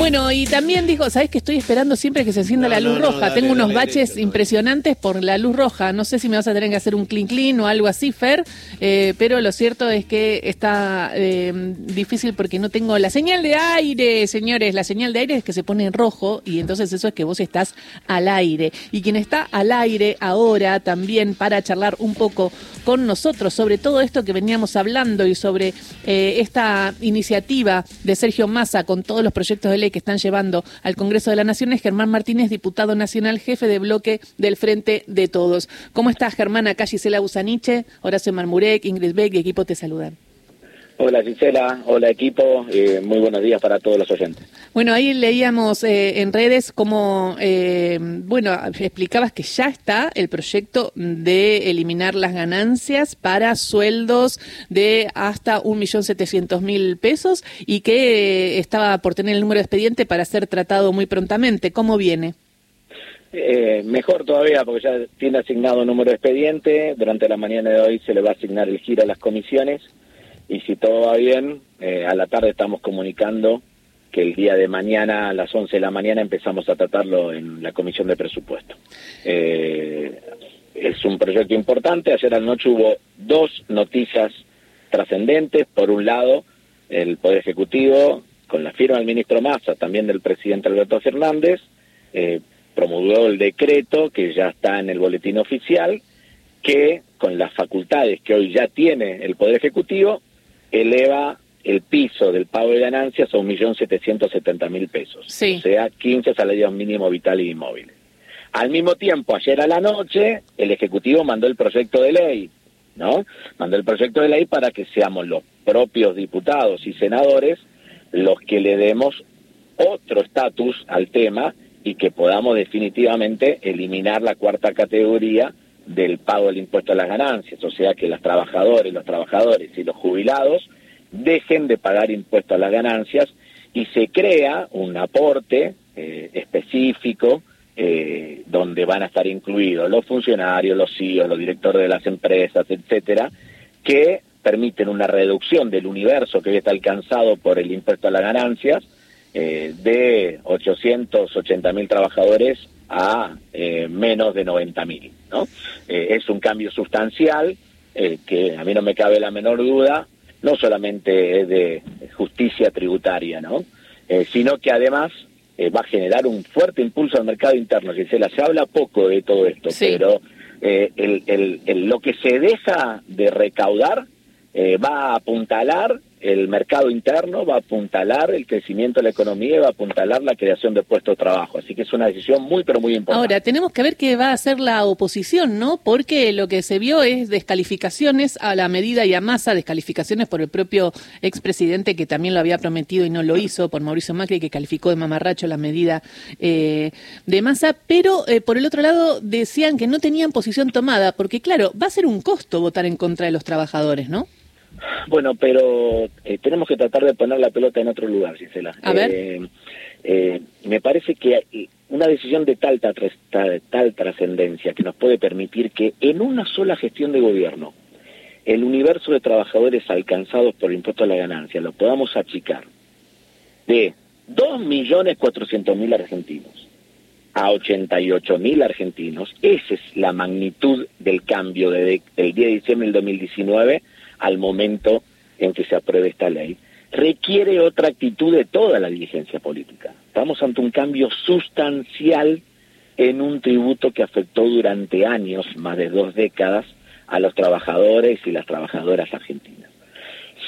Bueno, y también dijo, ¿sabes que estoy esperando siempre que se encienda No, la luz no, roja? dale, Tengo unos dale, baches dale. impresionantes por la luz roja. No sé si me vas a tener que hacer un clean clean o algo así, Fer, eh, pero lo cierto es que está eh, difícil porque no tengo la señal de aire, señores. La señal de aire es que se pone en rojo y entonces eso es que vos estás al aire. Y quien está al aire ahora también para charlar un poco con nosotros sobre todo esto que veníamos hablando y sobre eh, esta iniciativa de Sergio Massa con todos los proyectos de ley que están llevando al Congreso de la Nación es Germán Martínez, diputado nacional, jefe de bloque del Frente de Todos. ¿Cómo estás, Germán? Acá Gisela Busaniche, Horacio Marmurek, Ingrid Beck y equipo te saludan. Hola Gisela, hola equipo, eh, muy buenos días para todos los oyentes. Bueno, ahí leíamos eh, en redes cómo, eh, bueno, explicabas que ya está el proyecto de eliminar las ganancias para sueldos de hasta 1.700.000 pesos y que eh, estaba por tener el número de expediente para ser tratado muy prontamente. ¿Cómo viene? Eh, mejor todavía porque ya tiene asignado un número de expediente, durante la mañana de hoy se le va a asignar el giro a las comisiones y si todo va bien, eh, a la tarde estamos comunicando que el día de mañana a las 11 de la mañana empezamos a tratarlo en la comisión de presupuesto. Eh, es un proyecto importante, ayer anoche hubo dos noticias trascendentes, por un lado el Poder Ejecutivo, con la firma del ministro Massa, también del presidente Alberto Fernández, eh, promulgó el decreto que ya está en el boletín oficial, que con las facultades que hoy ya tiene el Poder Ejecutivo, eleva el piso del pago de ganancias a 1.770.000 pesos. Sí. O sea, 15 salarios mínimos vitales y inmóviles. Al mismo tiempo, ayer a la noche, el Ejecutivo mandó el proyecto de ley, ¿no? Mandó el proyecto de ley para que seamos los propios diputados y senadores los que le demos otro estatus al tema y que podamos definitivamente eliminar la cuarta categoría del pago del impuesto a las ganancias, o sea que los trabajadores, los trabajadores y los jubilados dejen de pagar impuesto a las ganancias y se crea un aporte eh, específico eh, donde van a estar incluidos los funcionarios, los CEOs, los directores de las empresas, etcétera, que permiten una reducción del universo que hoy está alcanzado por el impuesto a las ganancias eh, de 880 mil trabajadores a eh, menos de 90 mil. ¿no? Eh, es un cambio sustancial eh, que a mí no me cabe la menor duda, no solamente es de justicia tributaria, ¿no? Eh, sino que además va a generar un fuerte impulso al mercado interno. Gisela, se habla poco de todo esto, Sí. pero eh, el, el- el- lo que se deja de recaudar va a apuntalar el mercado interno, va a apuntalar el crecimiento de la economía y va a apuntalar la creación de puestos de trabajo. Así que es una decisión muy, pero muy importante. Ahora, tenemos que ver qué va a hacer la oposición, ¿no? Porque lo que se vio es descalificaciones a la medida y a masa, descalificaciones por el propio expresidente que también lo había prometido y no lo hizo, por Mauricio Macri, que calificó de mamarracho la medida eh, de masa, pero eh, por el otro lado decían que no tenían posición tomada, porque claro, va a ser un costo votar en contra de los trabajadores, ¿no? Bueno, pero eh, tenemos que tratar de poner la pelota en otro lugar, Gisela. A ver. Eh, eh, me parece que una decisión de tal, tal, tal, tal trascendencia que nos puede permitir que en una sola gestión de gobierno el universo de trabajadores alcanzados por el impuesto a la ganancia lo podamos achicar de 2.400.000 argentinos a 88.000 argentinos, esa es la magnitud del cambio de- del 10 de diciembre del 2019 al momento en que se apruebe esta ley. Requiere otra actitud de toda la dirigencia política. Estamos ante un cambio sustancial en un tributo que afectó durante años, más de dos décadas, a los trabajadores y las trabajadoras argentinas.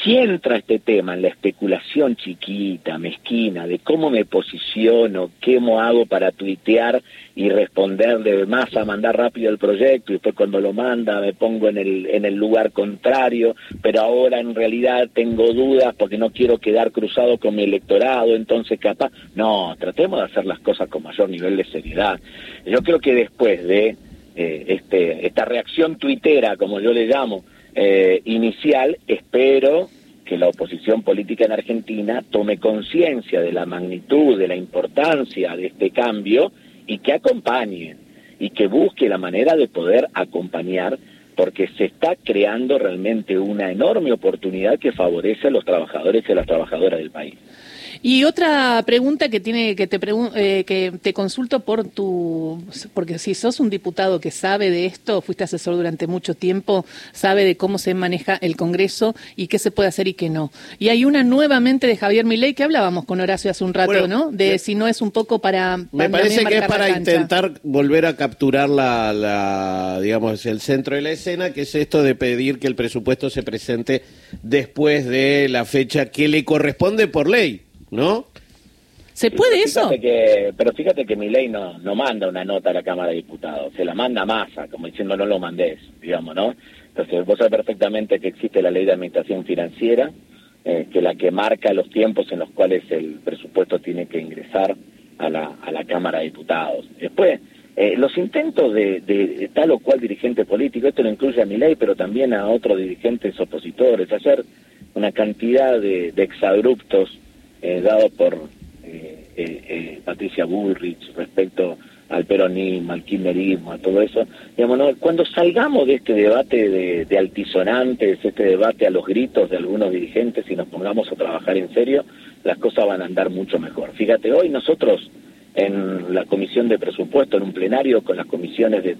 Si entra este tema en la especulación chiquita, mezquina, de cómo me posiciono, qué mo hago para tuitear y responderle más a mandar rápido el proyecto y después cuando lo manda me pongo en el, en el lugar contrario, pero ahora en realidad tengo dudas porque no quiero quedar cruzado con mi electorado, entonces capaz, no, tratemos de hacer las cosas con mayor nivel de seriedad. Yo creo que después de eh, este, esta reacción tuitera, como yo le llamo, eh, inicial, espero que la oposición política en Argentina tome conciencia de la magnitud, de la importancia de este cambio y que acompañe y que busque la manera de poder acompañar porque se está creando realmente una enorme oportunidad que favorece a los trabajadores y a las trabajadoras del país. Y otra pregunta que tiene que te eh, que te consulto por tu porque si sos un diputado que sabe de esto, fuiste asesor durante mucho tiempo, sabe de cómo se maneja el Congreso y qué se puede hacer y qué no. Y hay una nuevamente de Javier Milei que hablábamos con Horacio hace un rato, ¿no? De si no es un poco para, me parece que es para intentar volver a capturar la, la digamos el centro de la escena, que es esto de pedir que el presupuesto se presente después de la fecha que le corresponde por ley, ¿no? ¿Se puede eso? pero fíjate que mi ley no, no manda una nota a la Cámara de Diputados, se la manda a masa, como diciendo no lo mandés, digamos, ¿no? Entonces vos sabés perfectamente que existe la ley de administración financiera, eh, que la que marca los tiempos en los cuales el presupuesto tiene que ingresar a la, a la Cámara de Diputados. Después, eh, los intentos de, tal o cual dirigente político, esto lo incluye a mi ley, pero también a otros dirigentes opositores, hacer una cantidad de, exabruptos eh, dados por eh, eh, Patricia Bullrich respecto al peronismo, al kirchnerismo, a todo eso. Digamos, cuando salgamos de este debate de, de, altisonantes, este debate a los gritos de algunos dirigentes y nos pongamos a trabajar en serio, las cosas van a andar mucho mejor. Fíjate, hoy nosotros en la comisión de presupuesto, en un plenario con las comisiones de,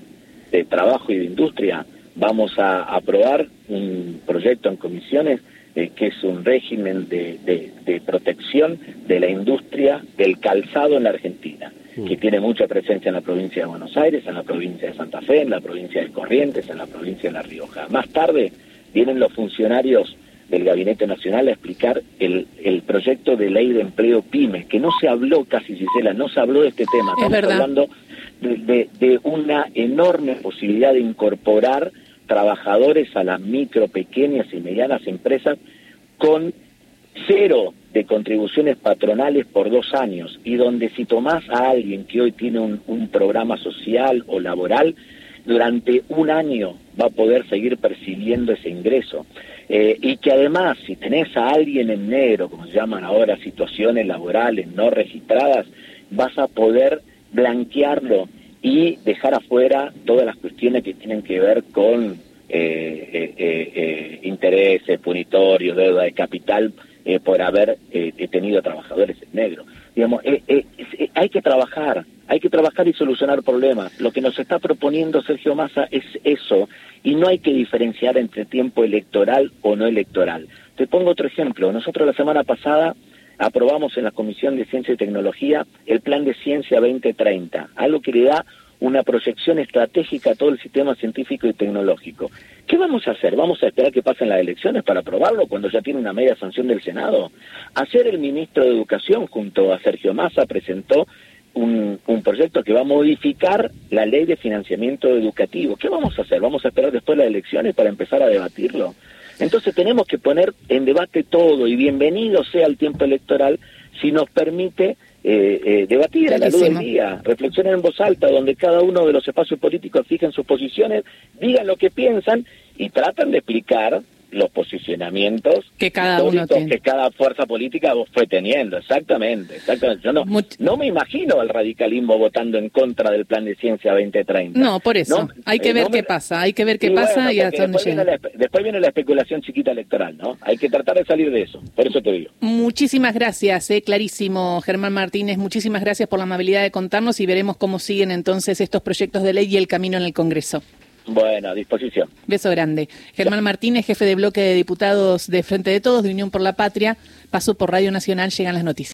trabajo y de industria, vamos a aprobar un proyecto en comisiones eh, que es un régimen de, de, protección de la industria del calzado en la Argentina, mm. que tiene mucha presencia en la provincia de Buenos Aires, en la provincia de Santa Fe, en la provincia de Corrientes, en la provincia de La Rioja. Más tarde vienen los funcionarios del Gabinete Nacional a explicar el, el proyecto de ley de empleo PYME, que no se habló casi, Gisela, no se habló de este tema. Estamos hablando de, de, una enorme posibilidad de incorporar trabajadores a las micro, pequeñas y medianas empresas con cero de contribuciones patronales por dos años y donde si tomás a alguien que hoy tiene un, programa social o laboral, durante un año va a poder seguir percibiendo ese ingreso. Eh, y que además, si tenés a alguien en negro, como se llaman ahora situaciones laborales no registradas, vas a poder blanquearlo y dejar afuera todas las cuestiones que tienen que ver con punitorios, deuda de capital, por haber tenido trabajadores en negro. Digamos, hay que trabajar, hay que trabajar y solucionar problemas. Lo que nos está proponiendo Sergio Massa es eso, y no hay que diferenciar entre tiempo electoral o no electoral. Te pongo otro ejemplo. Nosotros la semana pasada aprobamos en la Comisión de Ciencia y Tecnología el Plan de Ciencia 2030, algo que le da una proyección estratégica a todo el sistema científico y tecnológico. ¿Qué vamos a hacer? ¿Vamos a esperar que pasen las elecciones para aprobarlo cuando ya tiene una media sanción del Senado? Ayer el ministro de Educación junto a Sergio Massa presentó un, proyecto que va a modificar la ley de financiamiento educativo. ¿Qué vamos a hacer? ¿Vamos a esperar después de las elecciones para empezar a debatirlo? Entonces tenemos que poner en debate todo y bienvenido sea el tiempo electoral si nos permite eh, eh, debatir a la luz del día, reflexionar en voz alta, donde cada uno de los espacios políticos fijen sus posiciones, digan lo que piensan y tratan de explicar los posicionamientos que cada uno que cada fuerza política fue teniendo, exactamente, exactamente. Yo no, no me imagino al radicalismo votando en contra del plan de ciencia 2030. No, por eso, hay que eh, ver qué pasa, hay que ver qué pasa y hasta dónde llega. después viene la especulación chiquita electoral, ¿no? Hay que tratar de salir de eso, por eso te digo. Muchísimas gracias, eh, clarísimo, Germán Martínez, muchísimas gracias por la amabilidad de contarnos y veremos cómo siguen entonces estos proyectos de ley y el camino en el Congreso. Bueno, a disposición. Beso grande. Germán Martínez, jefe de bloque de diputados de Frente de Todos, de Unión por la Patria, pasó por Radio Nacional, llegan las noticias.